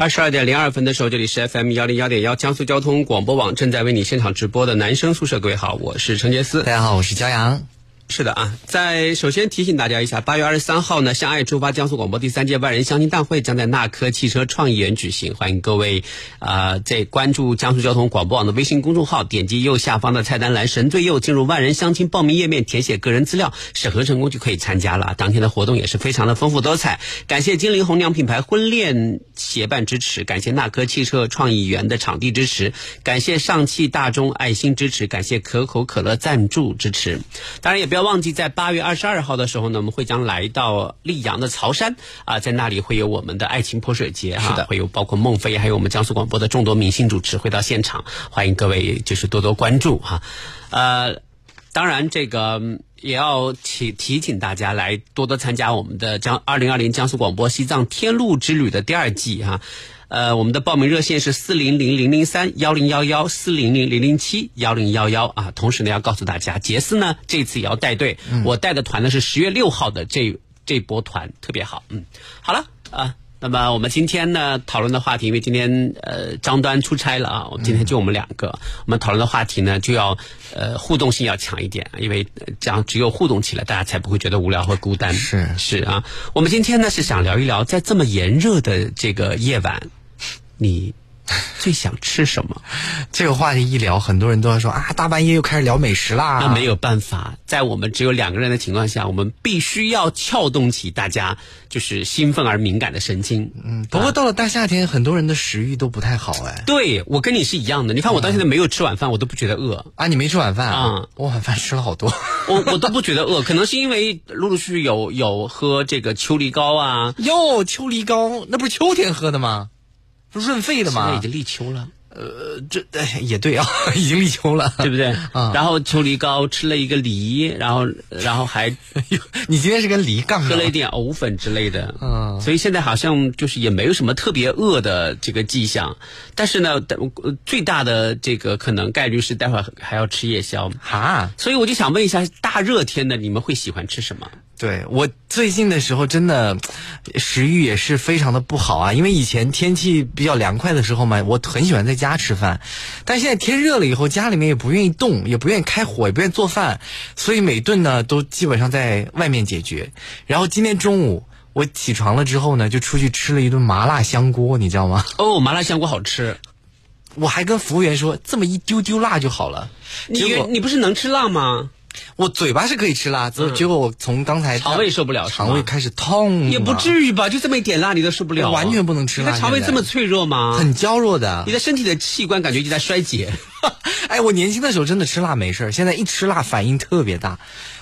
二十二点零二分的时候，这里是 FM 幺零幺点幺江苏交通广播网正在为你现场直播的男生宿舍，各位好，我是陈杰思。大家好，我是骄阳。是的啊，在首先提醒大家一下，八月二十三号呢，向爱出发江苏广播第三届万人相亲大会将在纳科汽车创意园举行，欢迎各位啊，在关注江苏交通广播网的微信公众号，点击右下方的菜单栏“神最右”，进入万人相亲报名页面，填写个人资料，审核成功就可以参加了。当天的活动也是非常的丰富多彩，感谢金陵红娘品牌婚恋协办支持，感谢纳科汽车创意园的场地支持，感谢上汽大众爱心支持，感谢可口可乐赞助支持，当然也不要。忘记在八月二十二号的时候呢，我们会将来到溧阳的曹山啊，在那里会有我们的爱情泼水节哈，会有包括孟非还有我们江苏广播的众多明星主持会到现场，欢迎各位就是多多关注哈。呃，当然这个也要提提醒大家来多多参加我们的江二零二零江苏广播西藏天路之旅的第二季哈。呃，我们的报名热线是四零零零零三幺零幺幺四零零零零七幺零幺幺啊。同时呢，要告诉大家，杰斯呢这次也要带队，我带的团呢是十月六号的这这波团，特别好。嗯，好了啊，那么我们今天呢讨论的话题，因为今天呃张端出差了啊，我们今天就我们两个，我们讨论的话题呢就要呃互动性要强一点，因为这样只有互动起来，大家才不会觉得无聊和孤单。是是啊，我们今天呢是想聊一聊，在这么炎热的这个夜晚。你最想吃什么？这个话题一聊，很多人都要说啊，大半夜又开始聊美食啦。那没有办法，在我们只有两个人的情况下，我们必须要撬动起大家就是兴奋而敏感的神经。嗯，不过到了大夏天，很多人的食欲都不太好哎。对，我跟你是一样的。你看，我到现在没有吃晚饭，我都不觉得饿啊。你没吃晚饭啊？我晚饭吃了好多，我我都不觉得饿。可能是因为陆陆续续有有喝这个秋梨膏啊。哟，秋梨膏那不是秋天喝的吗？润肺的嘛，现在已经立秋了。呃，这也对啊，已经立秋了，对不对？啊，然后秋梨膏吃了一个梨，然后然后还，你今天是跟梨杠喝了一点藕粉之类的，嗯，所以现在好像就是也没有什么特别饿的这个迹象，但是呢，最大的这个可能概率是待会儿还要吃夜宵。哈，所以我就想问一下，大热天的你们会喜欢吃什么？对我最近的时候，真的食欲也是非常的不好啊。因为以前天气比较凉快的时候嘛，我很喜欢在家吃饭。但现在天热了以后，家里面也不愿意动，也不愿意开火，也不愿意做饭，所以每顿呢都基本上在外面解决。然后今天中午我起床了之后呢，就出去吃了一顿麻辣香锅，你知道吗？哦，麻辣香锅好吃。我还跟服务员说，这么一丢丢辣就好了。你你不是能吃辣吗？我嘴巴是可以吃辣，结果我从刚才肠胃受不了，肠胃开始痛。也不至于吧，就这么一点辣你都受不了，完全不能吃辣。肠胃这么脆弱吗？很娇弱的，你的身体的器官感觉就在衰竭。哎，我年轻的时候真的吃辣没事现在一吃辣反应特别大，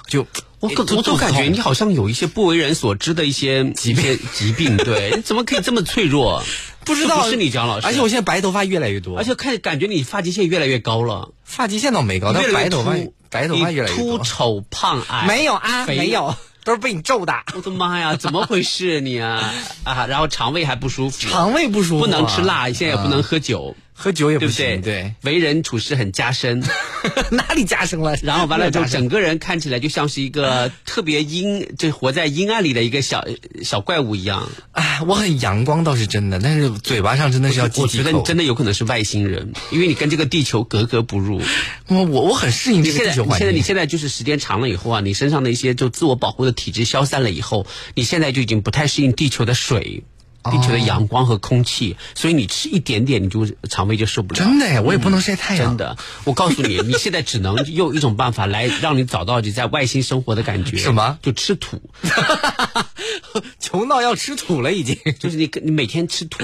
就我我都感觉你好像有一些不为人所知的一些疾病疾病，对，你 怎么可以这么脆弱？不知道是你姜老师，而且我现在白头发越来越多，而且看感觉你发际线越来越高了，发际线倒没高，但白头发。白头发越来越多，秃丑胖矮没有啊，没有，都是被你揍的。我的妈呀，怎么回事你啊啊！然后肠胃还不舒服，肠胃不舒服，不能吃辣，现在也不能喝酒。喝酒也不行，对，为人处事很加深，哪里加深了？然后完了之后，整个人看起来就像是一个特别阴，就活在阴暗里的一个小小怪物一样。哎，我很阳光倒是真的，但是嘴巴上真的是要忌我觉得你真的有可能是外星人，因为你跟这个地球格格不入。我我我很适应这个地球环境。现在你现在就是时间长了以后啊，你身上的一些就自我保护的体质消散了以后，你现在就已经不太适应地球的水。地球的阳光和空气，所以你吃一点点，你就肠胃就受不了。真的呀，我也不能晒太阳。真的，我告诉你，你现在只能用一种办法来让你找到你在外星生活的感觉。什么？就吃土。穷到要吃土了已经。就是你你每天吃土，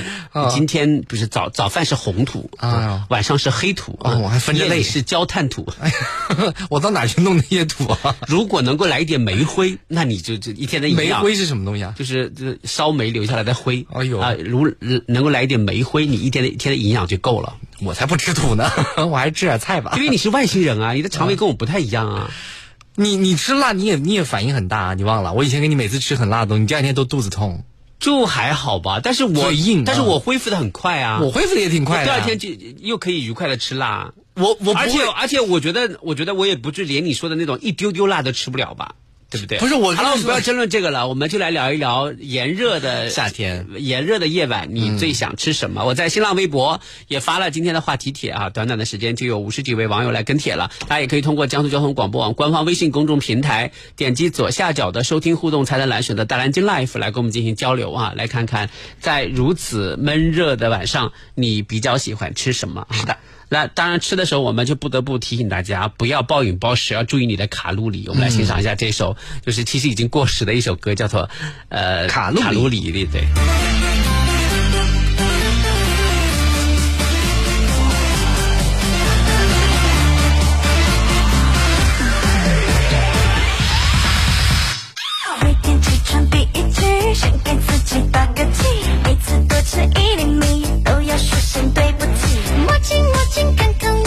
今天不是早早饭是红土，啊晚上是黑土，啊哦我还分着类是焦炭土。我到哪去弄那些土啊？如果能够来一点煤灰，那你就就一天的营养煤灰是什么东西啊？就是这烧煤留下来的灰。哎呦啊，如能够来一点煤灰，你一天的一天的营养就够了。我才不吃土呢，我还是吃点菜吧因。为你是外星人啊，你的肠胃跟我不太一样啊。你你吃辣，你也你也反应很大啊，你忘了？我以前给你每次吃很辣的东西，你第二天都肚子痛。就还好吧，但是我硬啊但是我恢复的很快啊。我恢复的也挺快的啊。第二天就又可以愉快的吃辣。我我不而且会而且我觉得我觉得我也不是连你说的那种一丢丢辣都吃不了吧。对不对？不是我好了，我们不要争论这个了，我们就来聊一聊炎热的夏天，炎热的夜晚，你最想吃什么？我在新浪微博也发了今天的话题帖啊，短短的时间就有五十几位网友来跟帖了。大家也可以通过江苏交通广播网官方微信公众平台，点击左下角的收听互动菜单栏，选择大蓝鲸 Life 来跟我们进行交流啊，来看看在如此闷热的晚上，你比较喜欢吃什么？是的。那当然，吃的时候我们就不得不提醒大家，不要暴饮暴食，要注意你的卡路里。我们来欣赏一下这首，就是其实已经过时的一首歌，叫做呃卡路里卡路里，对对。每天起床第一句，先给自己打个气。每次多吃一厘米，都要说声对不起。亲我，亲看看。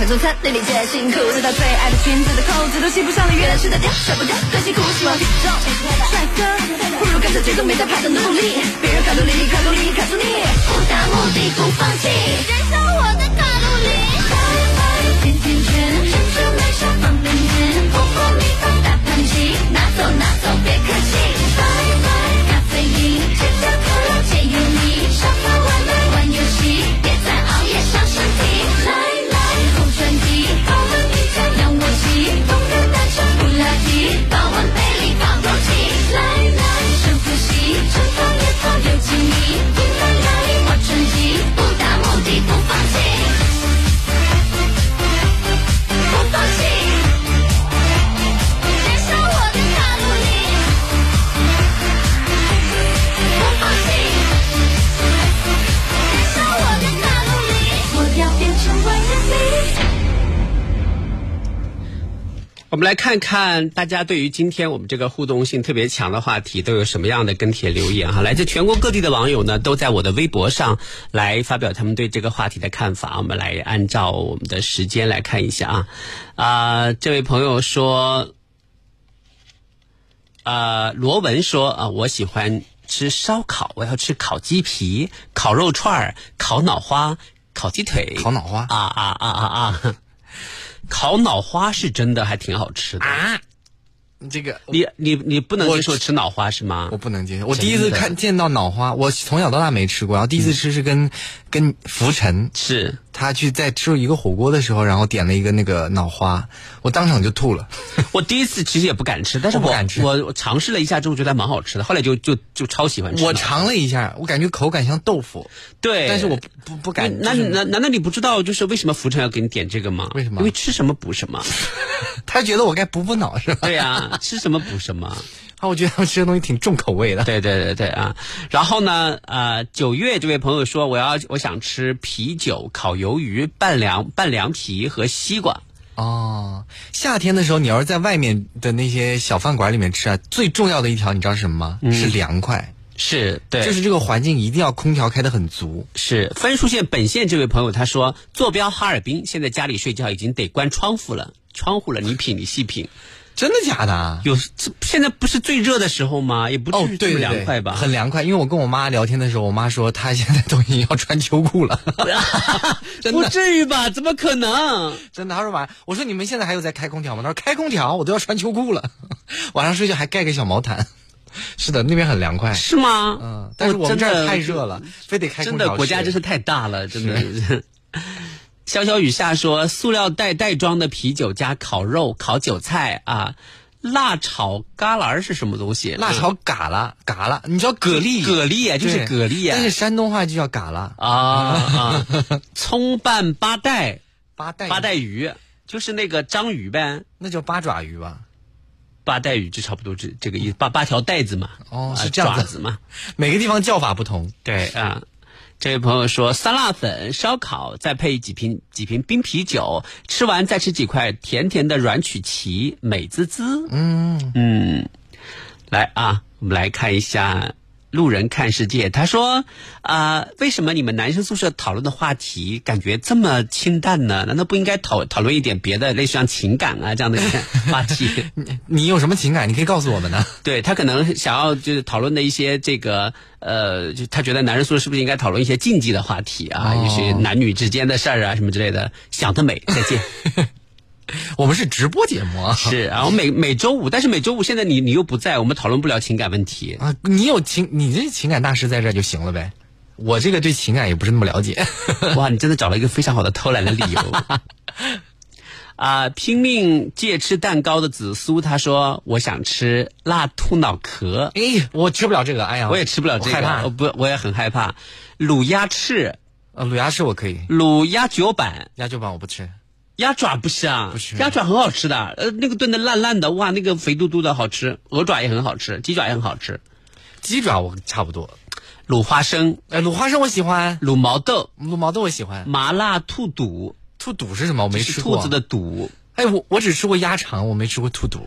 妈妈说吃完盘中餐得理解辛苦，直到最爱的裙子的扣子都系不上了，越来吃得掉，甩不掉，更辛苦，希望体重帅哥，不如跟着节奏没在怕的努力，别人卡路里卡路里卡住你，不达目的不放弃，燃烧我的卡路里。拜拜，甜甜圈，珍珠奶茶方便面，火锅米饭大盘鸡，拿走拿走别客气。们来看看大家对于今天我们这个互动性特别强的话题都有什么样的跟帖留言哈。来自全国各地的网友呢，都在我的微博上来发表他们对这个话题的看法。我们来按照我们的时间来看一下啊啊、这位朋友说，呃，罗文说啊、我喜欢吃烧烤，我要吃烤鸡皮、烤肉串儿、烤脑花、烤鸡腿、烤脑花啊啊啊啊啊！烤脑花是真的还挺好吃的。啊，这个你你你不能我接受吃脑花是吗我？不能接受。我第一次看见到脑花，我从小到大没吃过，然后第一次吃是跟、跟浮尘是，他去在吃一个火锅的时候，然后点了一个那个脑花，我当场就吐了。我第一次其实也不敢吃，但是我我尝试了一下之后觉得还蛮好吃的，后来就就就超喜欢吃。我，尝了一下，我感觉口感像豆腐，对，但是我不不不敢。那就是难难道你不知道就是为什么浮尘要给你点这个吗？为什么因为吃什么补什么。他觉得我该补补脑是吧？对呀、吃什么补什么。啊，我觉得吃的东西挺重口味的。对对对对啊！然后呢，呃，九月这位朋友说，我要我想吃啤酒、烤鱿鱼、拌凉拌凉皮和西瓜。哦，夏天的时候，你要是在外面的那些小饭馆里面吃啊，最重要的一条，你知道是什么吗？是凉快，是对，就是这个环境一定要空调开得很足。是分数线本线这位朋友他说，坐标哈尔滨，现在家里睡觉已经得关窗户了，窗户了，你品你细品，真的假的啊？有这现在不是最热的时候吗？也不哦至于，这么对对对，凉快吧？很凉快。因为我跟我妈聊天的时候，我妈说她现在都已经要穿秋裤了，真不至于吧？怎么可能？真的。她说晚，我说你们现在还有在开空调吗？她说开空调，我都要穿秋裤了，晚上睡觉还盖个小毛毯。是的，那边很凉快。是吗？嗯，但是我们这儿太热了，非得开空调。真的，国家真是太大了，真的。潇潇雨下说，塑料袋袋装的啤酒加烤肉、烤韭菜啊，辣炒嘎啦儿是什么东西？辣炒嘎啦嘎啦，你知道蛤蜊？蛤蜊啊，就是蛤蜊啊。但是山东话就叫嘎啦。啊啊，葱拌八带八带八带鱼，就是那个章鱼呗。那叫八爪鱼吧？八带鱼就差不多这这个意思，八八条带子嘛。哦啊是这样子爪子嘛。每个地方叫法不同。对啊，这位朋友说，酸辣粉、烧烤，再配几瓶几瓶冰啤酒，吃完再吃几块甜甜的软曲奇，美滋滋。嗯，嗯，来啊，我们来看一下。路人看世界，他说：“啊、为什么你们男生宿舍讨论的话题感觉这么清淡呢？难道不应该讨讨论一点别的，类似像情感啊这样的话题？你有什么情感？你可以告诉我们呢。对他可能想要就是讨论的一些这个呃，就他觉得男生宿舍是不是应该讨论一些禁忌的话题啊，哦一些男女之间的事儿啊什么之类的。想得美，再见。我们是直播节目啊。是，啊，我每每周五，但是每周五现在你你又不在，我们讨论不了情感问题。啊，你有情，你这情感大师在这就行了呗。我这个对情感也不是那么了解。哇，你真的找了一个非常好的偷懒的理由。啊、拼命戒吃蛋糕的紫苏，他说我想吃辣兔脑壳，哎，我吃不了这个，哎呀，我也吃不了这个，害怕我。不，我也很害怕。卤鸭翅、呃，卤鸭翅我可以，卤鸭脚板、鸭脚板我不吃。鸭爪不香，不是鸭爪很好吃的，呃，那个炖的烂烂的，哇，那个肥嘟嘟的好吃。鹅爪也很好吃，鸡爪也很好吃。鸡爪我差不多。卤花生、哎，卤花生我喜欢，卤毛豆、卤毛豆我喜欢。麻辣兔肚，兔肚是什么？我没吃过。兔子的肚。哎，我我只吃过鸭肠，我没吃过兔肚。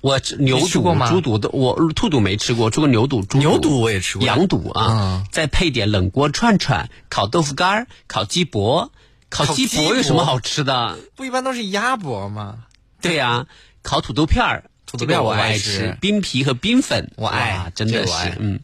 我吃牛肚、猪肚的，我兔肚没吃过，吃过牛肚、猪牛肚我也吃过羊肚啊，嗯再配点冷锅串串、烤豆腐干儿、烤鸡脖。烤鸡脖有什么好吃的？不一般都是鸭脖吗？对呀、烤土豆片儿，土豆片儿我这个我爱爱吃冰皮和冰粉，我爱哇真的是嗯。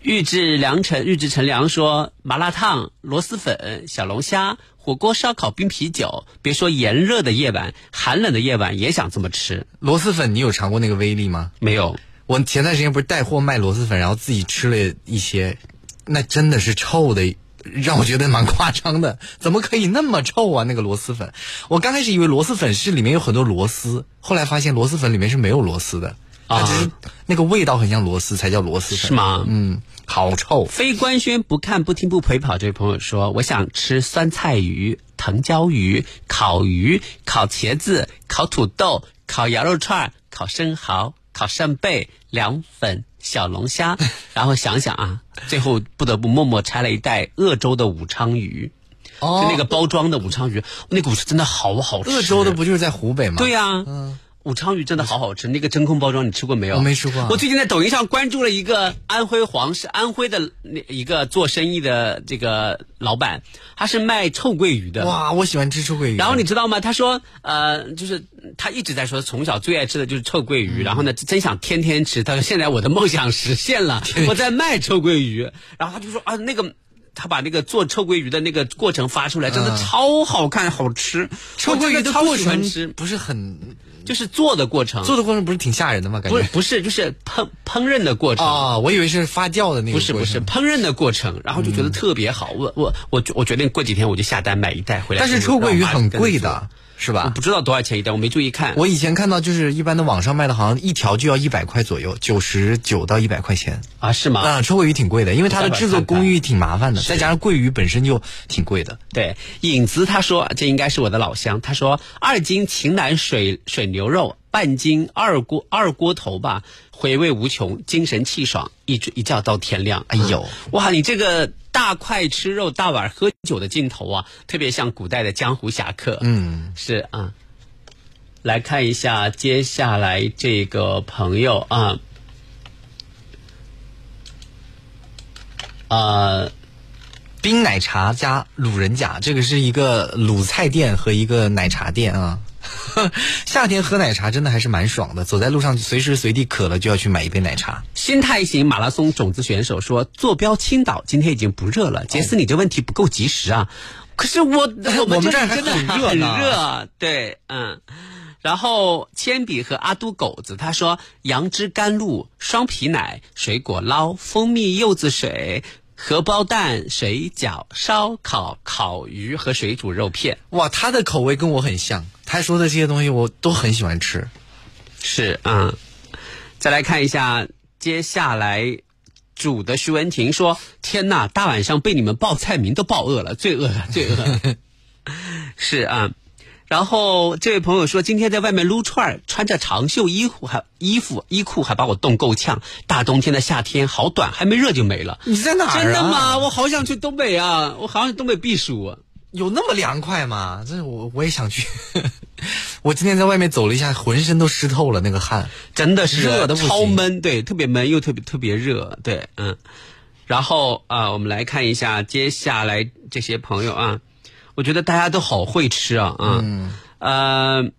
预制良辰，预制陈良说：麻辣烫、螺蛳粉、小龙虾、火锅、烧烤、冰啤酒。别说炎热的夜晚，寒冷的夜晚也想这么吃。螺蛳粉你有尝过那个威力吗？没有，我前段时间不是带货卖螺蛳粉，然后自己吃了一些，那真的是臭的，让我觉得蛮夸张的。怎么可以那么臭啊？那个螺蛳粉，我刚开始以为螺蛳粉是里面有很多螺丝，后来发现螺蛳粉里面是没有螺丝的，啊只是那个味道很像螺丝才叫螺蛳粉。是吗嗯，好臭。非官宣不看不听不陪跑这位朋友说：“我想吃酸菜鱼、藤椒鱼、烤鱼、烤茄子、烤土豆、烤羊肉串、烤生蚝、烤扇贝、凉粉、小龙虾。”然后想想啊，最后不得不默默拆了一袋鄂州的武昌鱼。哦就那个包装的武昌鱼，那个武是真的好好吃。鄂州的不就是在湖北吗？对呀、武昌鱼真的好好吃，那个真空包装你吃过没有？我没吃过我最近在抖音上关注了一个安徽黄是安徽的那一个做生意的这个老板，他是卖臭鳜鱼的。哇，我喜欢吃臭鳜鱼。然后你知道吗？他说，呃，就是他一直在说，从小最爱吃的就是臭鳜鱼，然后呢，真想天天吃。他说现在我的梦想实现了，我在卖臭鳜鱼。然后他就说啊，那个他把那个做臭鳜鱼的那个过程发出来，真的超好看，好吃。臭鳜鱼超过程喜欢吃，不是很就是做的过程，做的过程不是挺吓人的吗？感觉不是不是就是烹烹饪的过程。啊，我以为是发酵的那个不是不是烹饪的过程，然后就觉得特别好。我我我我决定过几天我就下单买一袋回来。但是臭鳜鱼很贵的，是吧？我不知道多少钱一袋，我没注意看。我以前看到就是一般的网上卖的，好像一条就要一百块左右，九十九到一百块钱。啊是吗？啊，臭鳜鱼挺贵的，因为它的制作工艺挺麻烦的，再加上鳜鱼本身就挺贵的。对，影子他说这应该是我的老乡，他说二斤秦南水水牛肉，半斤二锅二锅头吧，回味无穷，精神气爽，一直一觉到天亮。哎呦哇，你这个大块吃肉、大碗喝酒的劲头啊，特别像古代的江湖侠客。嗯，是啊。来看一下接下来这个朋友啊，呃，冰奶茶加卤人甲，这个是一个卤菜店和一个奶茶店啊。夏天喝奶茶真的还是蛮爽的，走在路上随时随地渴了就要去买一杯奶茶。心态型马拉松种子选手说：“坐标青岛，今天已经不热了。杰斯，你这问题不够及时啊！可是我 我我们这真的很很热对，嗯。然后铅笔和阿都狗子他说：杨枝甘露、双皮奶、水果捞、蜂蜜柚子水、荷包蛋、水饺、烧烤、烤鱼和水煮肉片。哇，他的口味跟我很像，他说的这些东西我都很喜欢吃。是，嗯。再来看一下，接下来主的徐文婷说：“天呐，大晚上被你们报菜名都报饿了，罪恶了，罪恶了。”是啊。然后这位朋友说，今天在外面撸串儿，穿着长袖衣服还衣服衣裤还把我冻够呛。大冬天的夏天好短，还没热就没了。你在哪儿啊？真的吗？我好想去东北啊！我好想去东北避暑啊。有那么凉快吗？这我我也想去。我今天在外面走了一下，浑身都湿透了，那个汗。真的是热的超闷，对，特别闷又特别特别热，对，嗯。然后啊、我们来看一下接下来这些朋友啊，我觉得大家都好会吃啊，啊，嗯，呃，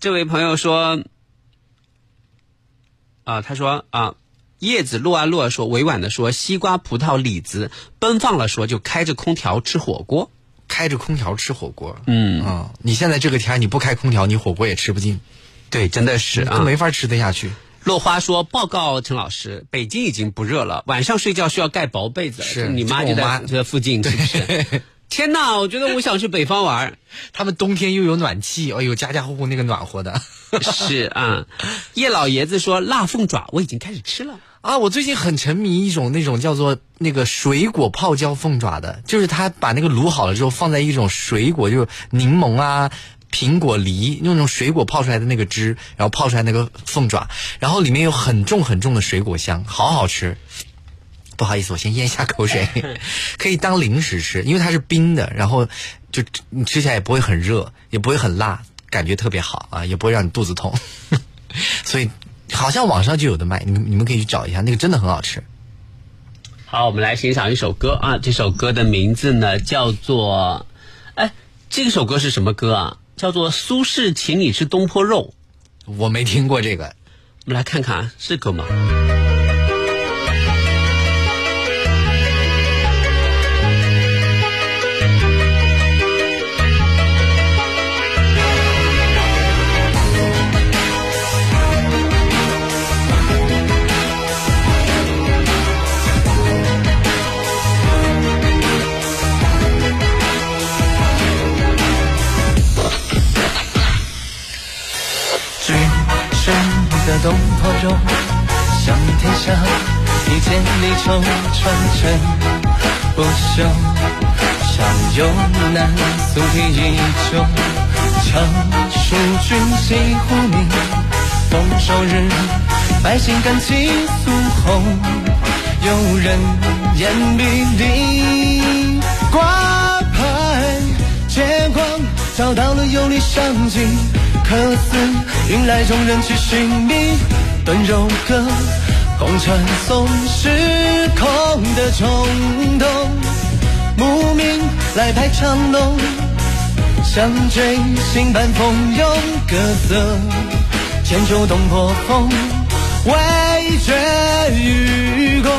这位朋友说，啊，他说啊。叶子落啊落啊说，委婉的说，西瓜、葡萄、李子，奔放了说，就开着空调吃火锅。开着空调吃火锅，嗯啊、你现在这个天你不开空调，你火锅也吃不进，对，真的是啊都。没法吃得下去。落花说：“报告陈老师，北京已经不热了，晚上睡觉需要盖薄被子。是你妈就在这附近，是不是？天哪，我觉得我想去北方玩。他们冬天又有暖气，哎呦，家家户户那个暖和的。是啊，叶老爷子说辣凤爪我已经开始吃了。啊，我最近很沉迷一种那种叫做那个水果泡椒凤爪的，就是他把那个卤好了之后放在一种水果，就是柠檬啊、苹果、梨用那种水果泡出来的那个汁，然后泡出来那个凤爪，然后里面有很重很重的水果香，好好吃。不好意思，我先咽下口水，可以当零食吃，因为它是冰的，然后就你吃起来也不会很热，也不会很辣，感觉特别好啊，也不会让你肚子痛。所以好像网上就有的卖，你们你们可以去找一下，那个真的很好吃。好，我们来欣赏一首歌啊，这首歌的名字呢叫做，哎，这首歌是什么歌啊？叫做苏轼请你吃东坡肉。我没听过这个，我们来看看啊是歌吗？的东坡肉，香天下，一千里愁传承不朽。上有南苏堤一旧，强蜀君西湖名。丰收日，百姓感情肃宏，有人言比邻，挂牌找到了有理想境，可似云来众人去寻觅，顿柔歌，共传送时空的冲动。慕名来排长龙，像追星般蜂拥各色，千秋东坡风，未绝愚公。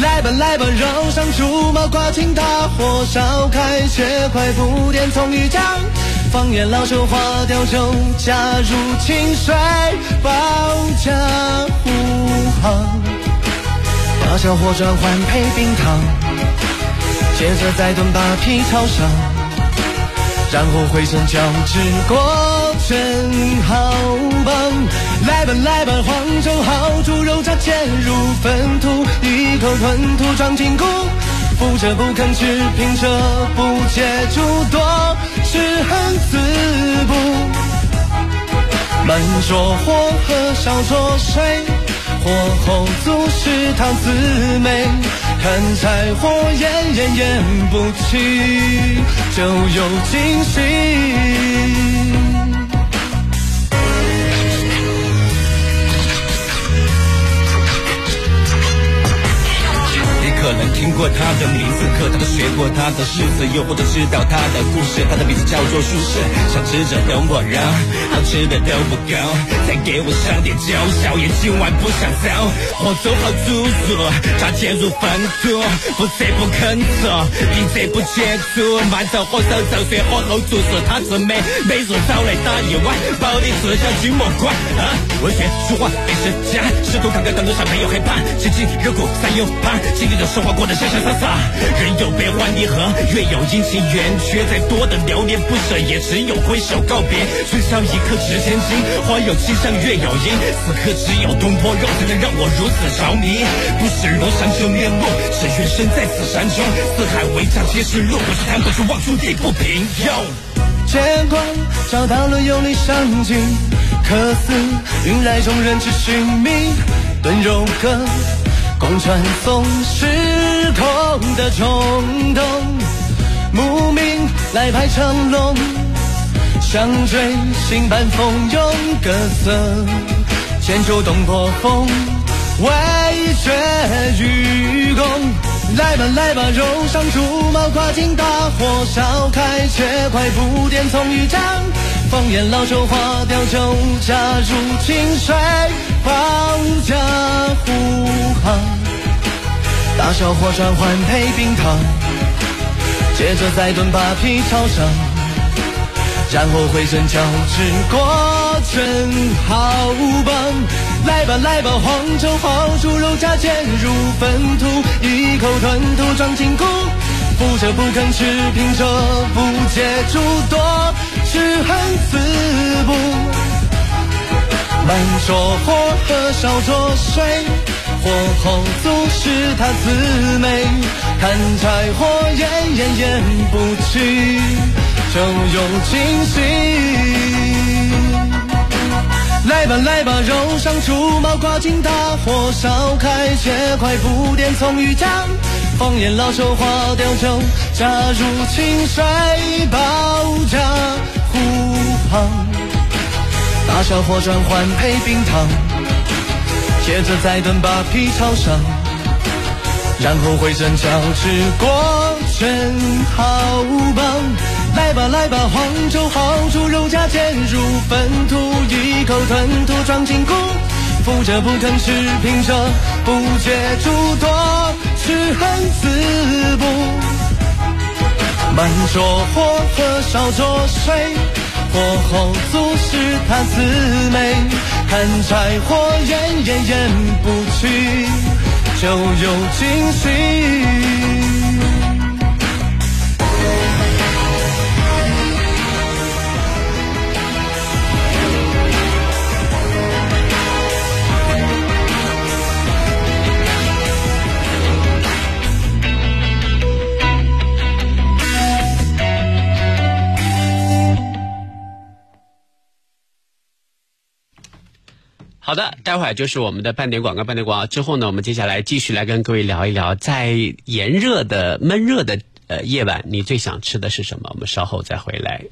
来吧来吧，绕上竹马，挂尽大火，烧开切块布甸葱鱼酱，放眼老手花雕酒，加入清水，保驾护航，把小火转换配冰糖，接着再炖把皮炒上，然后回身浇汁过真好棒。来吧来吧，黄酒好，猪肉炸煎入粪土，一口吞吐装进骨，富者不肯吃，凭着不接诸多，是恨自不。满桌火和少着水，火候足是汤滋味，看柴火焰炎炎不起，就有惊喜。过他的名字，可他都学过他的日子，又或者知道他的故事。他的名字叫做舒适，想吃着都不让，好吃的都不够，再给我上点酒，宵夜今晚不想走。火走好猪肉，炸煎入粪土，不醉不肯走，一醉不接触，慢着火烧走水，火候足是他自美，每日早来打一碗，保你吃下君莫管啊！文学书画美食家，试图看看当路上没有害怕，七情热骨三又怕，经历着生活过得潇洒洒，人有悲欢离合，月有阴晴圆缺，再多的留恋不舍，也只有挥手告别。春宵一刻值千金，花有清香月有阴，此刻只有东坡肉才能让我如此着迷。不是庐山真面目，只愿身在此山中，四海为家皆是路，不是谈不出望兄弟不平。哟。剑光找到了有理想境，可似云来中人去寻觅，顿柔歌，共传送时空的冲动。慕名来排长龙，像追星般蜂拥各色，千秋东坡风，围绝愚公。来吧来吧，肉上竹毛，跨进大火，烧开切块布甸葱鱼酱，放眼老手花雕酒，加入清水，保驾护航，大小火转换配冰糖，接着再炖把皮炒上，然后回身浇汁过真好棒。来吧来吧，黄酒好，猪肉加煎入粪土，一口吞吐装进骨，扶着不肯吃，凭着不接诸多，是恨自不。慢着火和烧着水，火候足时它滋味，看柴火焰炎炎不起，就有惊喜。来吧来吧，肉上猪毛，挂进大火，烧开切块布甸葱与姜，放眼老手花雕酒，加入清水，保驾护航，大小火转换配冰糖，接着再炖把皮炒上，然后回身浇汁过真好棒。来吧来吧，黄酒好，猪肉加煎入粪土，一口吞吐装进骨，扶着不肯吃，平着不觉诸多，吃恨自不。慢着火和少着水，火候足是它滋味，看柴火焰炎炎不去，就有惊喜。好的，待会儿就是我们的半点广告，半点广告之后呢，我们接下来继续来跟各位聊一聊，在炎热的、闷热的呃夜晚，你最想吃的是什么？我们稍后再回来。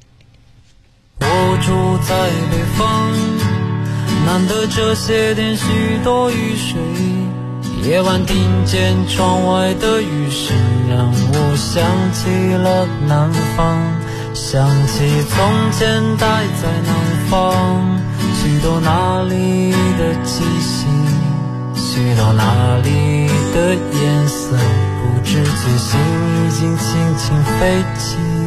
我住在北方，难得这些天许多雨水。夜晚听见窗外的雨声，让我想起了南方，想起从前待在南方，许多那里，去到那里的颜色，不知觉心已经轻轻飞起。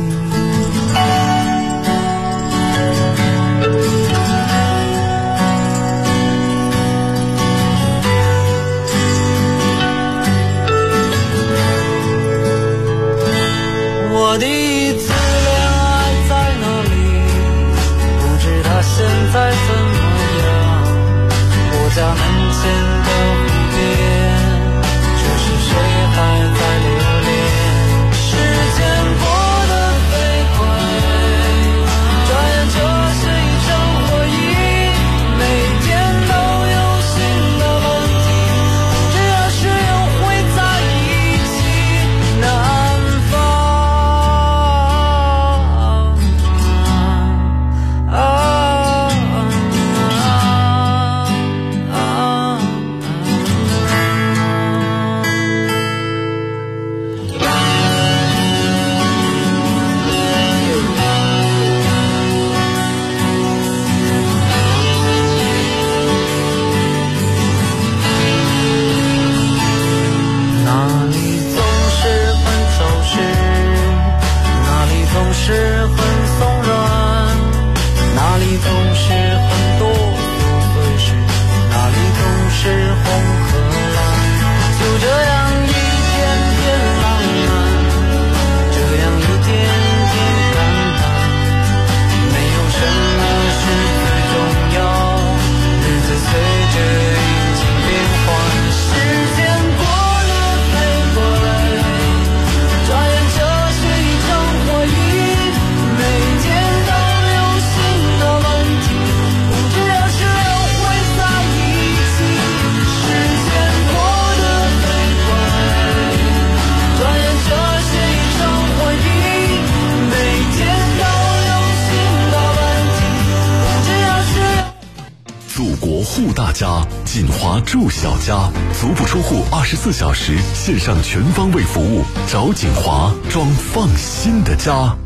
小家，足不出户，二十四小时线上全方位服务，找锦华装放心的家。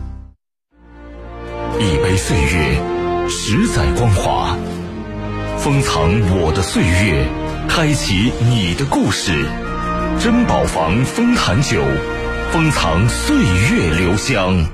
一杯岁月，十载光华，封藏我的岁月，开启你的故事。珍宝坊丰坛酒，封藏岁月留香。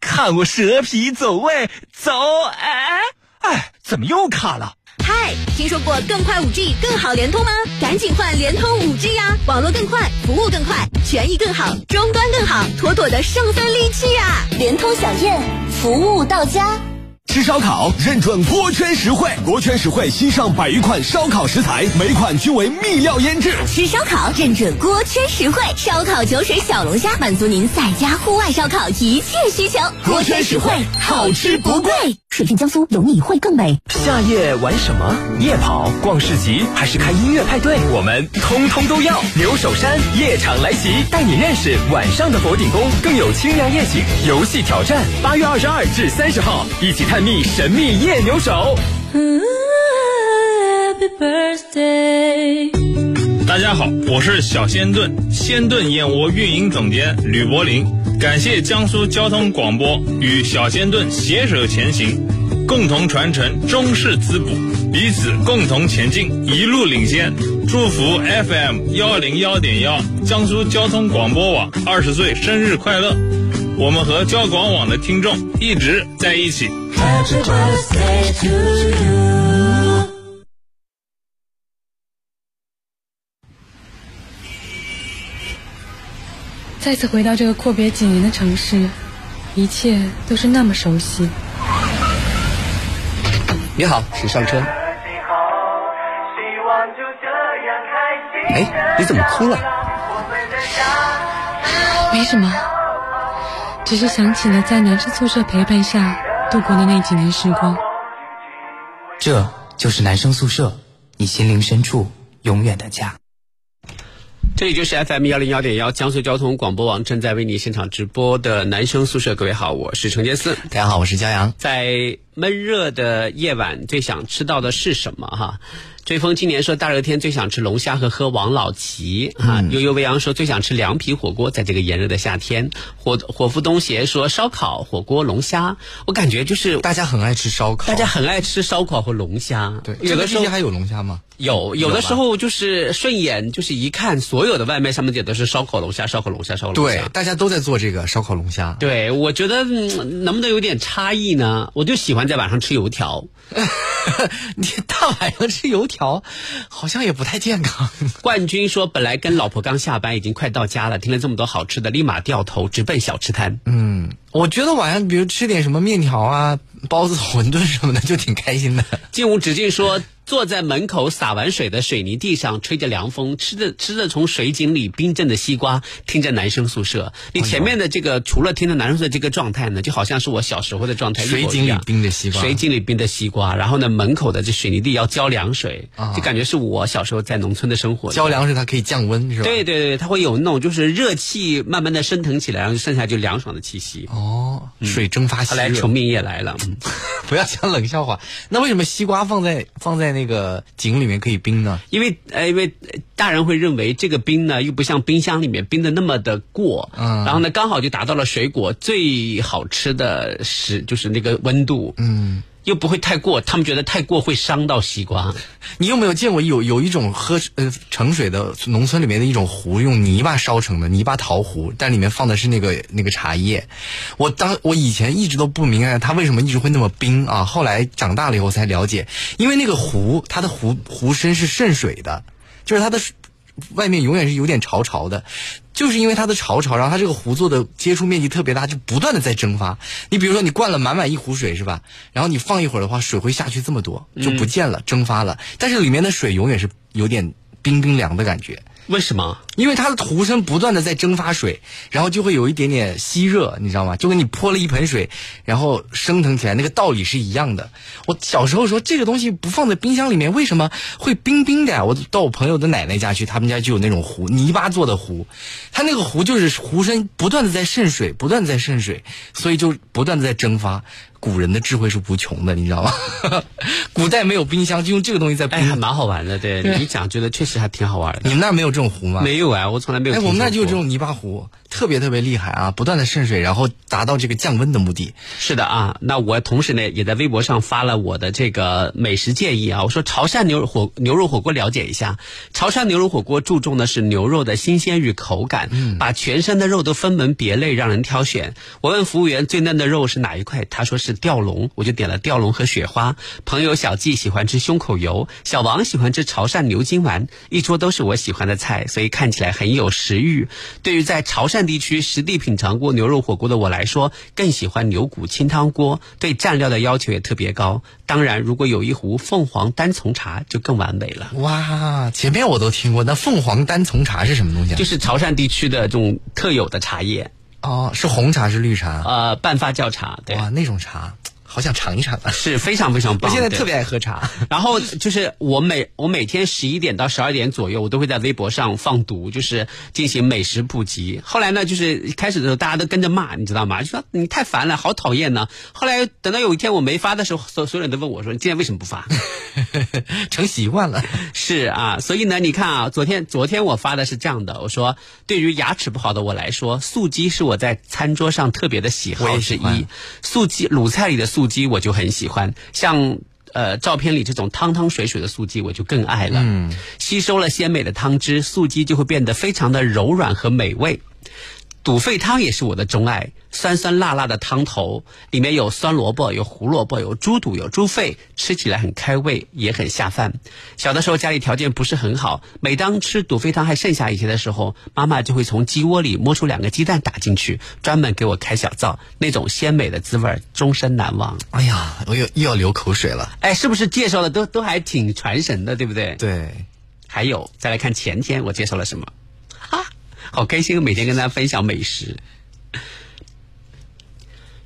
看我蛇皮走位，走！哎哎，怎么又卡了？嗨，听说过更快 5G 更好联通吗？赶紧换联通 5G 呀！网络更快，服务更快，权益更好，终端更好，妥妥的上分利器呀！联通小燕，服务到家。吃烧烤认准锅圈实惠，锅圈实惠新上百余款烧烤食材，每款均为秘料腌制。吃烧烤认准锅圈实惠，烧烤、酒水、小龙虾，满足您在家户外烧烤一切需求。锅圈实惠，好吃不贵。水郡江苏有你会更美。夏夜玩什么？夜跑、逛市集，还是开音乐派对？我们通通都要。牛首山夜场来袭，带你认识晚上的佛顶宫，更有清凉夜景、游戏挑战。八月二十二至三十号，一起探秘神秘夜牛手。Happy birthday。大家好，我是小仙炖仙炖燕窝运营总监吕柏林，感谢江苏交通广播与小仙炖携手前行，共同传承中式滋补，彼此共同前进，一路领先。祝福 FM 幺零幺点幺江苏交通广播网二十岁生日快乐！我们和交广网的听众一直在一起。Happy birthday to you。再次回到这个阔别几年的城市，一切都是那么熟悉。你好，请上车。哎，你怎么哭了？没什么，只是想起了在男生宿舍陪伴下度过的那几年时光。这就是男生宿舍，你心灵深处永远的家。这里就是 FM 幺零幺点幺江苏交通广播网正在为你现场直播的男生宿舍，各位好，我是程杰思。大家好，我是骄阳。在闷热的夜晚，最想吃到的是什么？哈，追风今年说大热天最想吃龙虾和喝王老吉。啊，悠悠未央说最想吃凉皮火锅，在这个炎热的夏天。火火夫东邪说烧烤、火锅、龙虾。我感觉就是大家很爱吃烧烤，大家很爱吃烧烤和龙虾。对，有的时候还有龙虾吗？有，有的时候就是顺眼，就是一看所有的外卖上面写的是烧烤龙虾、烧烤龙虾、烧烤龙虾对虾，。大家都在做这个烧烤龙虾。对，我觉得、嗯能不能有点差异呢？我就喜欢在晚上吃油条。你大晚上吃油条，好像也不太健康。冠军说，本来跟老婆刚下班，已经快到家了，听了这么多好吃的，立马掉头直奔小吃摊。嗯，我觉得晚上比如吃点什么面条啊、包子、馄饨什么的，就挺开心的。进无止境说，坐在门口洒完水的水泥地上，吹着凉风，吃着吃着从水井里冰镇的西瓜，听着男生宿舍。你前面的这个、除了听着男生宿舍这个状态呢，就好像是我小时候的状态一一。水井里冰的西瓜水井里冰的西瓜，然后呢，门口的这水泥地要浇凉水，啊就感觉是我小时候在农村的生活。浇凉水它可以降温，是吧？对对对，它会有那种就是热气慢慢的升腾起来，然后剩下就凉爽的气息。哦，水蒸发后吸热。来崇明也来了，嗯 不要讲冷笑话。那为什么西瓜放在放在那个井里面可以冰呢？因为呃，因为呃大人会认为这个冰呢，又不像冰箱里面冰的那么的过，嗯然后呢，刚好就达到了水果最好吃的时，就是那个温度，嗯，又不会太过，他们觉得太过会伤到西瓜。你有没有见过有有一种喝呃盛水的农村里面的一种壶，用泥巴烧成的泥巴陶壶，但里面放的是那个那个茶叶。我当我以前一直都不明白它为什么一直会那么冰啊，后来长大了以后才了解，因为那个壶它的壶壶身是渗水的，就是它的外面永远是有点潮潮的。就是因为它的潮潮，然后它这个壶做的接触面积特别大，就不断的在蒸发。你比如说，你灌了满满一壶水是吧？然后你放一会儿的话，水会下去这么多，就不见了，蒸发了。但是里面的水永远是有点冰冰凉的感觉。为什么？因为它的壶身不断的在蒸发水，然后就会有一点点吸热，你知道吗？就跟你泼了一盆水，然后升腾起来，那个道理是一样的。我小时候说这个东西不放在冰箱里面，为什么会冰冰的呀？我到我朋友的奶奶家去，他们家就有那种壶，泥巴做的壶，它那个壶就是壶身不断的在渗水，不断的在渗水，所以就不断的在蒸发。古人的智慧是无穷的，你知道吗？古代没有冰箱，就用这个东西在冰。哎，还蛮好玩的，对对你一讲，觉得确实还挺好玩的。你们那儿没有这种壶吗？没有啊，我从来没有哎。我们那就有这种泥巴壶，特别特别厉害啊，不断的渗水，然后达到这个降温的目的。是的啊，那我同时呢也在微博上发了我的这个美食建议啊，我说潮汕牛肉火牛肉火锅了解一下，潮汕牛肉火锅注重的是牛肉的新鲜与口感，把全身的肉都分门别类让人挑选。我问服务员最嫩的肉是哪一块，他说是吊龙，我就点了吊龙和雪花。朋友小季喜欢吃胸口油，小王喜欢吃潮汕牛筋丸，一桌都是我喜欢的菜，所以看起来很有食欲。对于在潮汕地区实地品尝过牛肉火锅的我来说，更喜欢牛骨清汤锅，对蘸料的要求也特别高。当然，如果有一壶凤凰单丛茶，就更完美了。哇，前面我都听过，那凤凰单丛茶是什么东西啊？就是潮汕地区的这种特有的茶叶，哦，是红茶是绿茶？呃，半发酵茶，对，哇，那种茶好想尝一尝啊！是非常非常棒。我现在特别爱喝茶。然后就是我每我每天十一点到十二点左右，我都会在微博上放毒，就是进行美食普及。后来呢，就是开始的时候大家都跟着骂，你知道吗？就说你太烦了，好讨厌呢。后来等到有一天我没发的时候，所所有人都问我说：“你今天为什么不发？” 成习惯了。是啊，所以呢，你看啊，昨天昨天我发的是这样的，我说对于牙齿不好的我来说，素鸡是我在餐桌上特别的喜我好之一。素鸡卤菜里的素鸡我就很喜欢，像。呃，照片里这种汤汤水水的素鸡我就更爱了。嗯，吸收了鲜美的汤汁，素鸡就会变得非常的柔软和美味。肚肺汤也是我的钟爱，酸酸辣辣的汤头，里面有酸萝卜、有胡萝卜、有猪肚、有猪肺，吃起来很开胃，也很下饭。小的时候家里条件不是很好，每当吃肚肺汤还剩下一些的时候，妈妈就会从鸡窝里摸出两个鸡蛋打进去，专门给我开小灶，那种鲜美的滋味儿终身难忘。哎呀，我又又要流口水了。哎，是不是介绍的都都还挺传神的，对不对？对，还有，再来看前天我介绍了什么，哈，好开心，每天跟大家分享美食。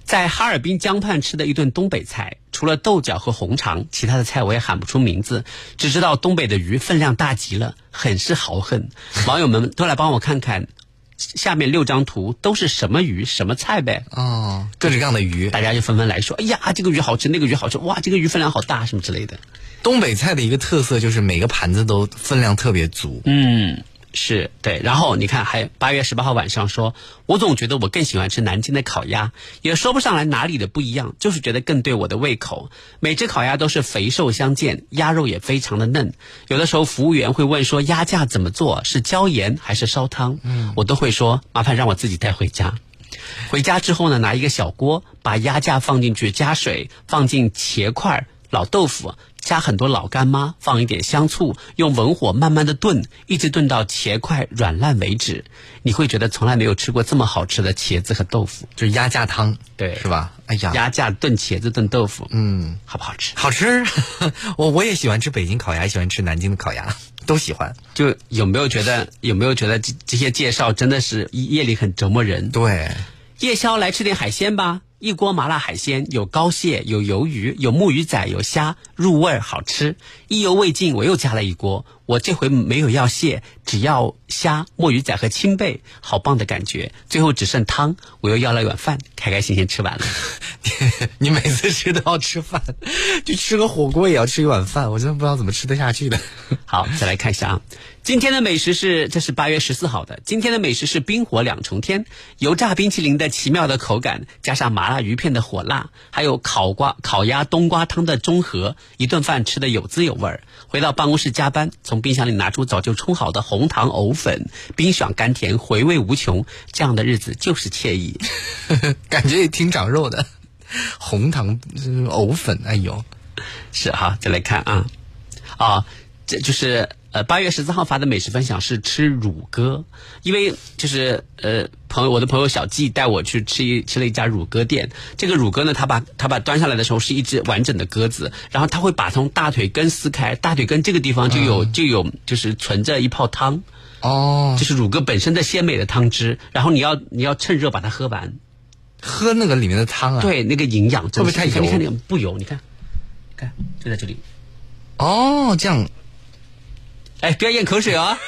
在哈尔滨江畔吃的一顿东北菜，除了豆角和红肠，其他的菜我也喊不出名字，只知道东北的鱼分量大极了，很是豪横。网友们都来帮我看看，下面六张图都是什么鱼、什么菜呗？哦，各式各样的鱼，大家就纷纷来说：“哎呀，这个鱼好吃，那个鱼好吃，哇，这个鱼分量好大，什么之类的。”东北菜的一个特色就是每个盘子都分量特别足。嗯，是对。然后你看，还八月十八号晚上说，我总觉得我更喜欢吃南京的烤鸭，也说不上来哪里的不一样，就是觉得更对我的胃口。每只烤鸭都是肥瘦相间，鸭肉也非常的嫩。有的时候服务员会问说鸭架怎么做，是椒盐还是烧汤？嗯，我都会说麻烦让我自己带回家。回家之后呢，拿一个小锅，把鸭架放进去，加水，放进茄块、老豆腐。加很多老干妈，放一点香醋，用文火慢慢的炖，一直炖到茄块软烂为止。你会觉得从来没有吃过这么好吃的茄子和豆腐，就是鸭架汤，对，是吧？哎呀，鸭架炖茄子炖豆腐，嗯，好不好吃？好吃。我我也喜欢吃北京烤鸭，也喜欢吃南京的烤鸭，都喜欢。就有没有觉得有没有觉得这这些介绍真的是夜里很折磨人？对，夜宵来吃点海鲜吧。一锅麻辣海鲜，有膏蟹，有鱿鱼，有木鱼仔，有虾，入味儿，好吃。意犹未尽，我又加了一锅。我这回没有要蟹，只要虾、墨鱼仔和青贝，好棒的感觉。最后只剩汤，我又要了一碗饭，开开心心吃完了。你每次吃都要吃饭，就吃个火锅也要吃一碗饭，我真的不知道怎么吃得下去的。好，再来看一下啊，今天的美食是，这是八月十四号的。今天的美食是冰火两重天，油炸冰淇淋的奇妙的口感，加上麻辣鱼片的火辣，还有烤瓜、烤鸭、冬瓜汤的中和，一顿饭吃的有滋有味儿。回到办公室加班，从冰箱里拿出早就冲好的红糖藕粉，冰爽甘甜，回味无穷。这样的日子就是惬意，感觉也挺长肉的。红糖藕粉，哎呦，是哈。再来看啊，啊，这就是呃八月十四号发的美食分享是吃乳鸽，因为就是呃朋友我的朋友小季带我去吃一吃了一家乳鸽店。这个乳鸽呢，他把他把端上来的时候是一只完整的鸽子，然后他会把从大腿根撕开，大腿根这个地方就有、就有就是存着一泡汤。哦，就是乳鸽本身的鲜美的汤汁，然后你要你要趁热把它喝完，喝那个里面的汤啊。对，那个营养会不会太油你看你看那个不油，你看，看就在这里。哦，这样，哎，不要咽口水啊！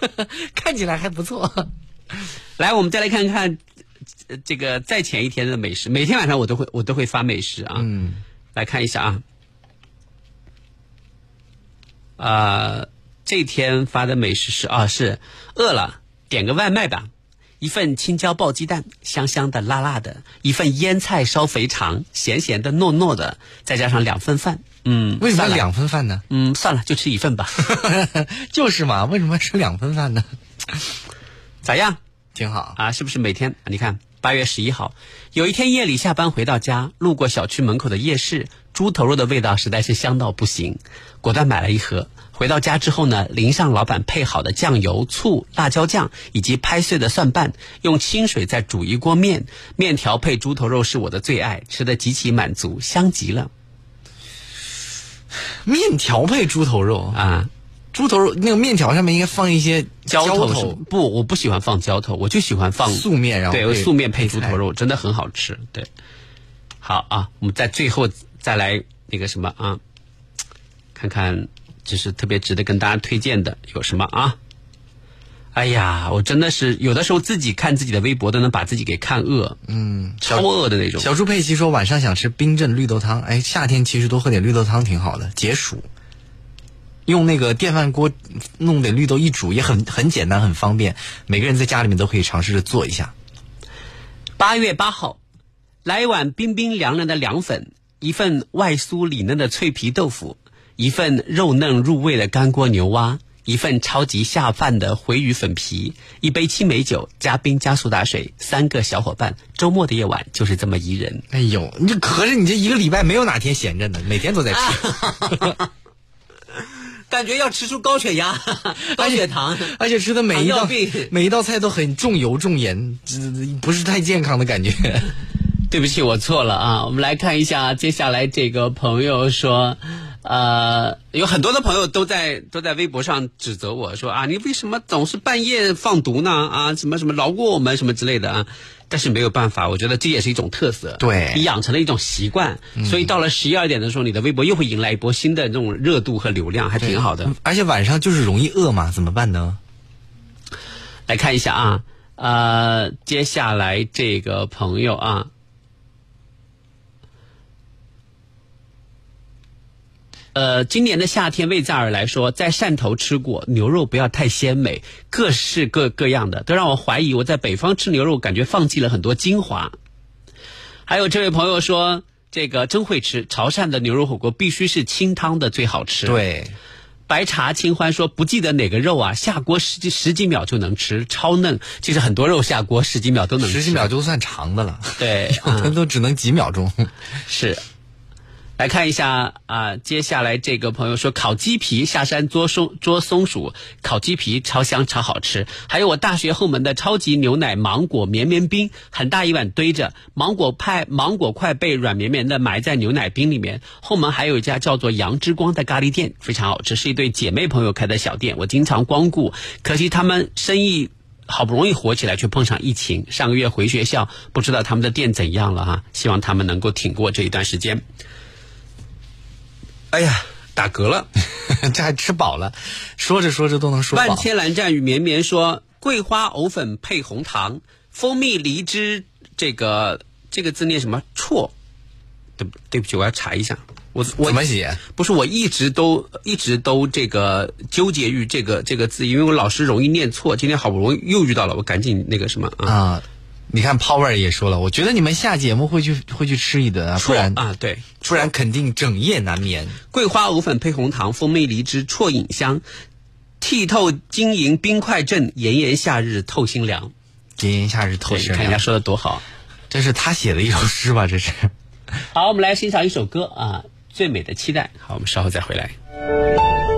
看起来还不错。来，我们再来看看呃这个再前一天的美食。每天晚上我都会我都会发美食啊。嗯，来看一下啊，啊、这天发的美食是啊是饿了点个外卖吧，一份青椒爆鸡蛋，香香的辣辣的；一份腌菜烧肥肠，咸咸的糯糯的，再加上两份饭。嗯，为什么两份饭呢？嗯，算了，就吃一份吧。就是嘛，为什么吃两份饭呢？咋样？挺好啊，是不是每天？你看，八月十一号，有一天夜里下班回到家，路过小区门口的夜市，猪头肉的味道实在是香到不行，果断买了一盒。回到家之后呢，淋上老板配好的酱油、醋、辣椒酱以及拍碎的蒜瓣，用清水再煮一锅面，面条配猪头肉是我的最爱，吃的极其满足，香极了。面条配猪头肉。啊，猪头肉那个面条上面应该放一些浇头是不，我不喜欢放浇头，我就喜欢放素面，然后对素面配猪头肉，真的很好吃。对，好啊，我们在最后再来那个什么啊，看看就是特别值得跟大家推荐的有什么啊？哎呀，我真的是有的时候自己看自己的微博都能把自己给看饿，嗯，超饿的那种。小猪佩奇说晚上想吃冰镇绿豆汤，哎，夏天其实多喝点绿豆汤挺好的，解暑。用那个电饭锅弄点绿豆一煮也很很简单很方便，每个人在家里面都可以尝试着做一下。八月八号，来一碗冰冰凉凉的凉粉，一份外酥里嫩的脆皮豆腐，一份肉嫩入味的干锅牛蛙，一份超级下饭的回鱼粉皮，一杯青梅酒加冰加苏打水，三个小伙伴，周末的夜晚就是这么宜人。哎呦，你这合着你这一个礼拜没有哪天闲着呢，每天都在吃。感觉要吃出高血压、高血糖，而且吃的每一道 每一道菜都很重油重盐，这不是太健康的感觉。对不起，我错了啊！我们来看一下接下来这个朋友说，呃，有很多的朋友都在都在微博上指责我说啊，你为什么总是半夜放毒呢？啊，什么什么饶过我们什么之类的啊。但是没有办法，我觉得这也是一种特色，对你养成了一种习惯，所以到了十一二点的时候，你的微博又会迎来一波新的这种热度和流量，还挺好的。而且晚上就是容易饿嘛，怎么办呢？来看一下啊，呃，接下来这个朋友啊，呃，今年的夏天，为在尔来说，在汕头吃过牛肉，不要太鲜美，各式各各样的，都让我怀疑我在北方吃牛肉，感觉放弃了很多精华。还有这位朋友说，这个真会吃潮汕的牛肉火锅，必须是清汤的最好吃。对，白茶清欢说不记得哪个肉啊，下锅十几十几秒就能吃，超嫩。其实很多肉下锅十几秒都能吃，十几秒就算长的了，对，有的都只能几秒钟。是。来看一下啊，接下来这个朋友说烤鸡皮，下山捉松捉松鼠，烤鸡皮超香超好吃。还有我大学后门的超级牛奶芒果绵绵冰，很大一碗堆着，芒果派芒果块被软绵绵的埋在牛奶冰里面。后门还有一家叫做杨之光的咖喱店，非常好吃，是一对姐妹朋友开的小店，我经常光顾。可惜他们生意好不容易火起来，却碰上疫情。上个月回学校，不知道他们的店怎样了哈，希望他们能够挺过这一段时间。哎呀，打嗝了，这还吃饱了，说着说着都能说饱。万千蓝湛雨绵绵说：桂花藕粉配红糖，蜂蜜梨汁，这个这个字念什么？错，对对不起，我要查一下。我我怎么写？不是，我一直都一直都这个纠结于这个这个字，因为我老是容易念错。今天好不容易又遇到了，我赶紧那个什么啊。啊，你看 Power 也说了，我觉得你们下节目会去会去吃一顿啊，不然啊对，不然肯定整夜难眠。桂花藕粉配红糖，蜂蜜梨汁啜饮香，剔透晶莹冰块镇，炎炎夏日透心凉。炎炎夏日透心凉，看人家说的多好，这是他写的一首诗吧？这是。好，我们来欣赏一首歌啊，《最美的期待》。好，我们稍后再回来。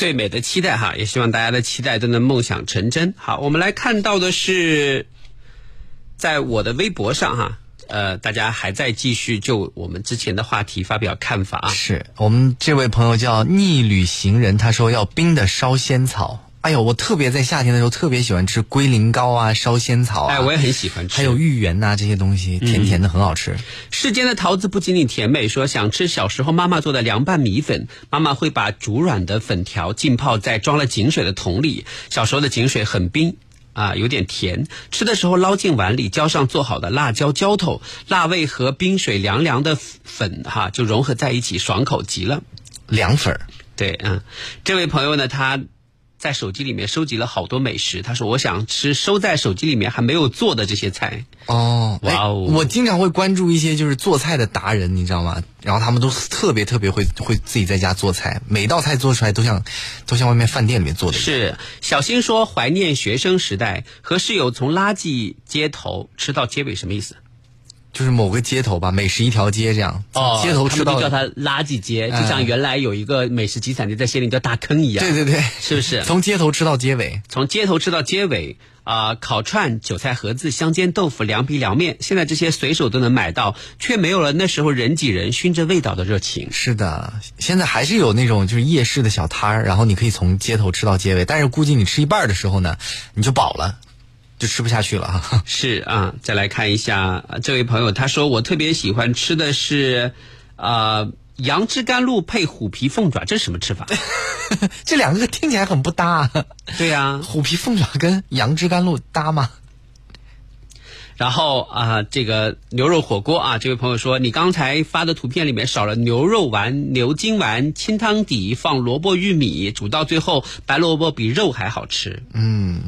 最美的期待哈，也希望大家的期待都能梦想成真。好，我们来看到的是，在我的微博上哈，呃，大家还在继续就我们之前的话题发表看法啊。是我们这位朋友叫逆旅行人，他说要冰的烧仙草。哎呦，我特别在夏天的时候特别喜欢吃龟苓膏啊、烧仙草啊，哎，我也很喜欢吃。还有芋圆呐、这些东西，甜甜的，很好吃。世间的桃子不仅仅甜美，说想吃小时候妈妈做的凉拌米粉，妈妈会把煮软的粉条浸泡在装了井水的桶里，小时候的井水很冰。啊，有点甜。吃的时候捞进碗里，浇上做好的辣椒浇头，辣味和冰水凉凉的粉哈就融合在一起，爽口极了。凉粉儿，对，嗯，这位朋友呢，他在手机里面收集了好多美食，他说我想吃收在手机里面还没有做的这些菜。哦，哇哦哎我经常会关注一些就是做菜的达人，你知道吗？然后他们都特别特别会会自己在家做菜，每道菜做出来都像都像外面饭店里面做的。是小新说怀念学生时代，和室友从垃圾街头吃到街尾，什么意思？就是某个街头吧，美食一条街这样，哦街头吃到叫它垃圾街，就像哎原来有一个美食集散地在仙林叫大坑一样。对对对，是不是？从街头吃到街尾，从街头吃到街尾啊、烤串、韭菜盒子、香煎豆腐、凉皮、凉面，现在这些随手都能买到，却没有了那时候人挤人、熏着味道的热情。是的，现在还是有那种就是夜市的小摊儿，然后你可以从街头吃到街尾，但是估计你吃一半的时候呢，你就饱了，就吃不下去了啊。是啊，再来看一下、呃这位朋友，他说我特别喜欢吃的是，呃，杨枝甘露配虎皮凤爪，这是什么吃法？这两个听起来很不搭、啊。对呀、虎皮凤爪跟杨枝甘露搭吗？然后啊、这个牛肉火锅啊，这位朋友说，你刚才发的图片里面少了牛肉丸、牛筋丸、清汤底，放萝卜、玉米，煮到最后，白萝卜比肉还好吃。嗯，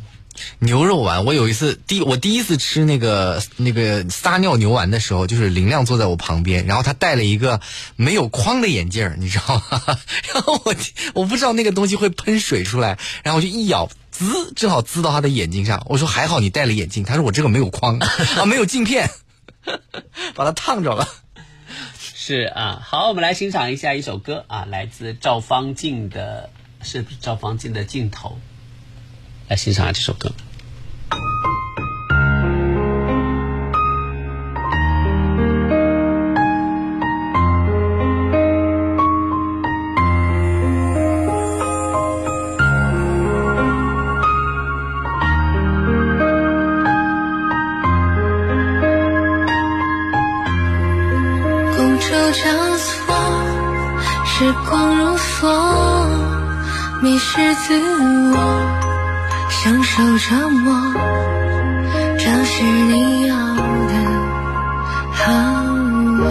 牛肉丸，我有一次第我第一次吃那个那个撒尿牛丸的时候，就是林亮坐在我旁边，然后他戴了一个没有框的眼镜，你知道吗？然后我我不知道那个东西会喷水出来，然后我就一咬。滋，正好滋到他的眼睛上。我说还好你戴了眼镜，他说我这个没有框 啊，没有镜片，把他烫着了。是啊，好，我们来欣赏一下一首歌啊，来自赵方静的，是不是赵方静的镜头？来欣赏下这首歌。觥筹交错，时光如梭，迷失自我，享受折磨，这是你要的好我，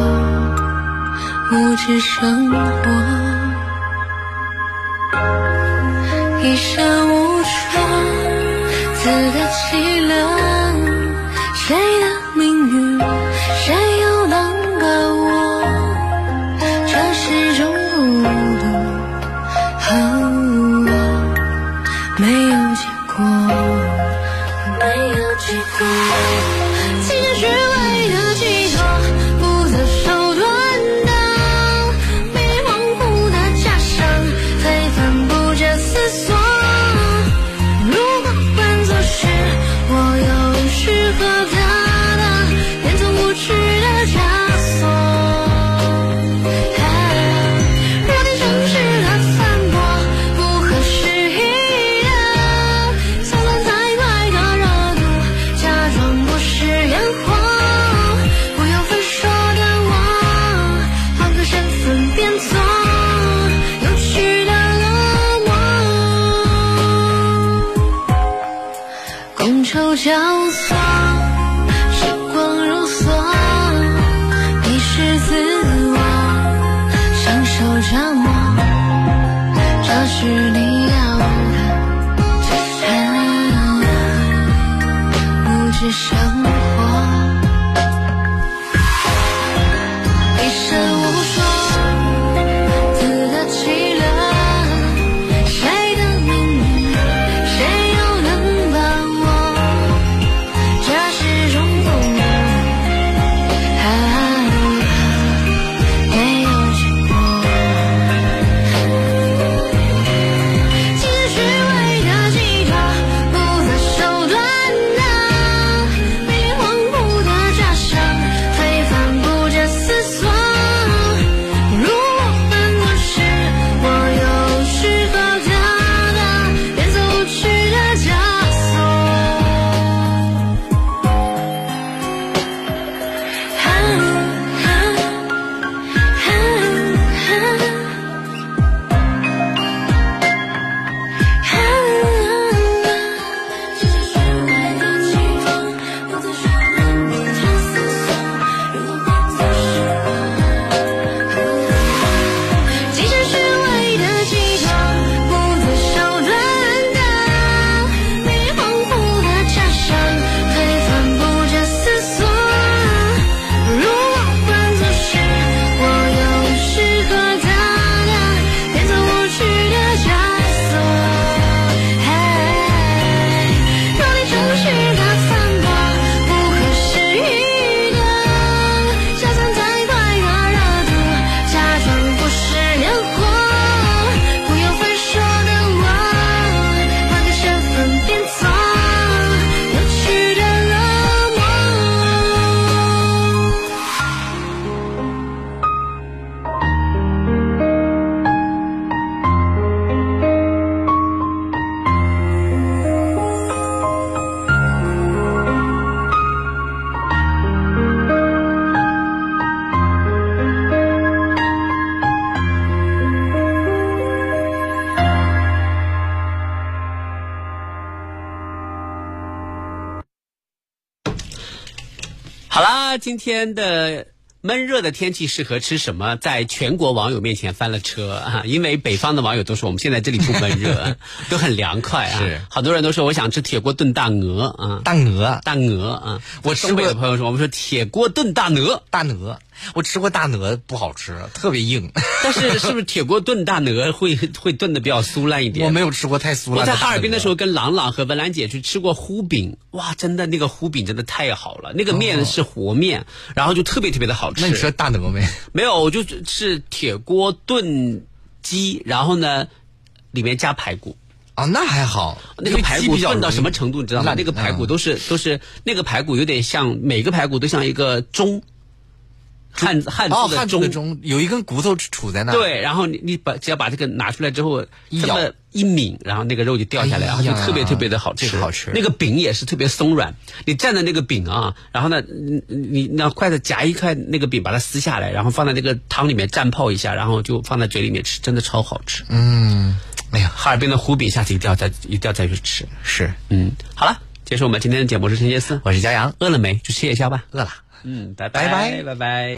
物质生活，一生今天的。闷热的天气适合吃什么？在全国网友面前翻了车啊！因为北方的网友都说我们现在这里不闷热，都很凉快啊。是好多人都说我想吃铁锅炖大鹅啊，大鹅，大鹅啊！我东北的朋友说，我们说铁锅炖大鹅，大鹅，我吃过大鹅，不好吃，特别硬。但是是不是铁锅炖大鹅会会炖的比较酥烂一点？我没有吃过太酥烂的。我在哈尔滨的时候，跟朗朗和文兰姐去吃过糊饼，哇，真的那个糊饼真的太好了，那个面是和面，然后就特别特别的好吃。那你说大鹅没？没有，我就是铁锅炖鸡，然后呢，里面加排骨。啊，那还好。那个排骨炖到什么程度，你知道吗？那个排骨嗯都是都是那个排骨有点像每个排骨都像一个钟，汉汉哦，字的汉字的钟。有一根骨头杵在那。，对，然后你你把只要把这个拿出来之后，一咬这么一抿，然后那个肉就掉下来，然后特别特别的好吃，这个好吃那个饼也是特别松软，你蘸的那个饼啊，然后呢，你你你拿筷子夹一块那个饼，把它撕下来，然后放在那个汤里面蘸泡一下，然后就放在嘴里面吃，真的超好吃。嗯，哎呀，哈尔滨的胡饼，下次一定要再一定要再去吃。是，嗯，好了，结束我们今天的节目，我是陈杰思，我是佳阳，饿了没？去吃夜宵吧。饿了。嗯，拜拜拜拜拜。